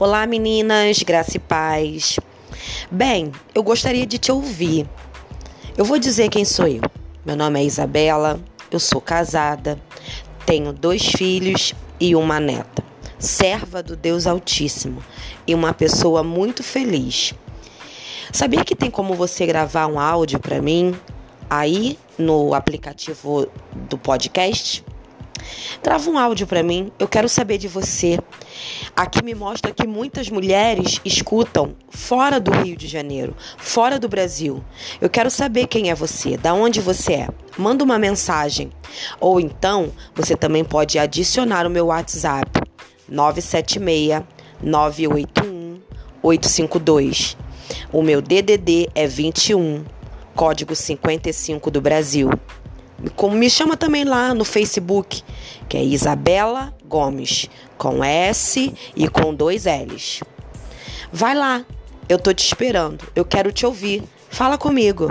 Olá, meninas, graça e paz. Bem, eu gostaria de te ouvir. Eu vou dizer quem sou eu. Meu nome é Isabela, eu sou casada, tenho dois filhos e uma neta, serva do Deus Altíssimo e uma pessoa muito feliz. Sabia que tem como você gravar um áudio para mim aí no aplicativo do podcast? Grava um áudio para mim, eu quero saber de você. Aqui me mostra que muitas mulheres escutam fora do Rio de Janeiro, fora do Brasil. Eu quero saber quem é você, da onde você é. Manda uma mensagem. Ou então, você também pode adicionar o meu WhatsApp 976 981 852. O meu DDD é 21, código 55 do Brasil. Como me chama também lá no Facebook, que é Isabela Gomes, com S e com dois L's. Vai lá, eu tô te esperando, eu quero te ouvir. Fala comigo.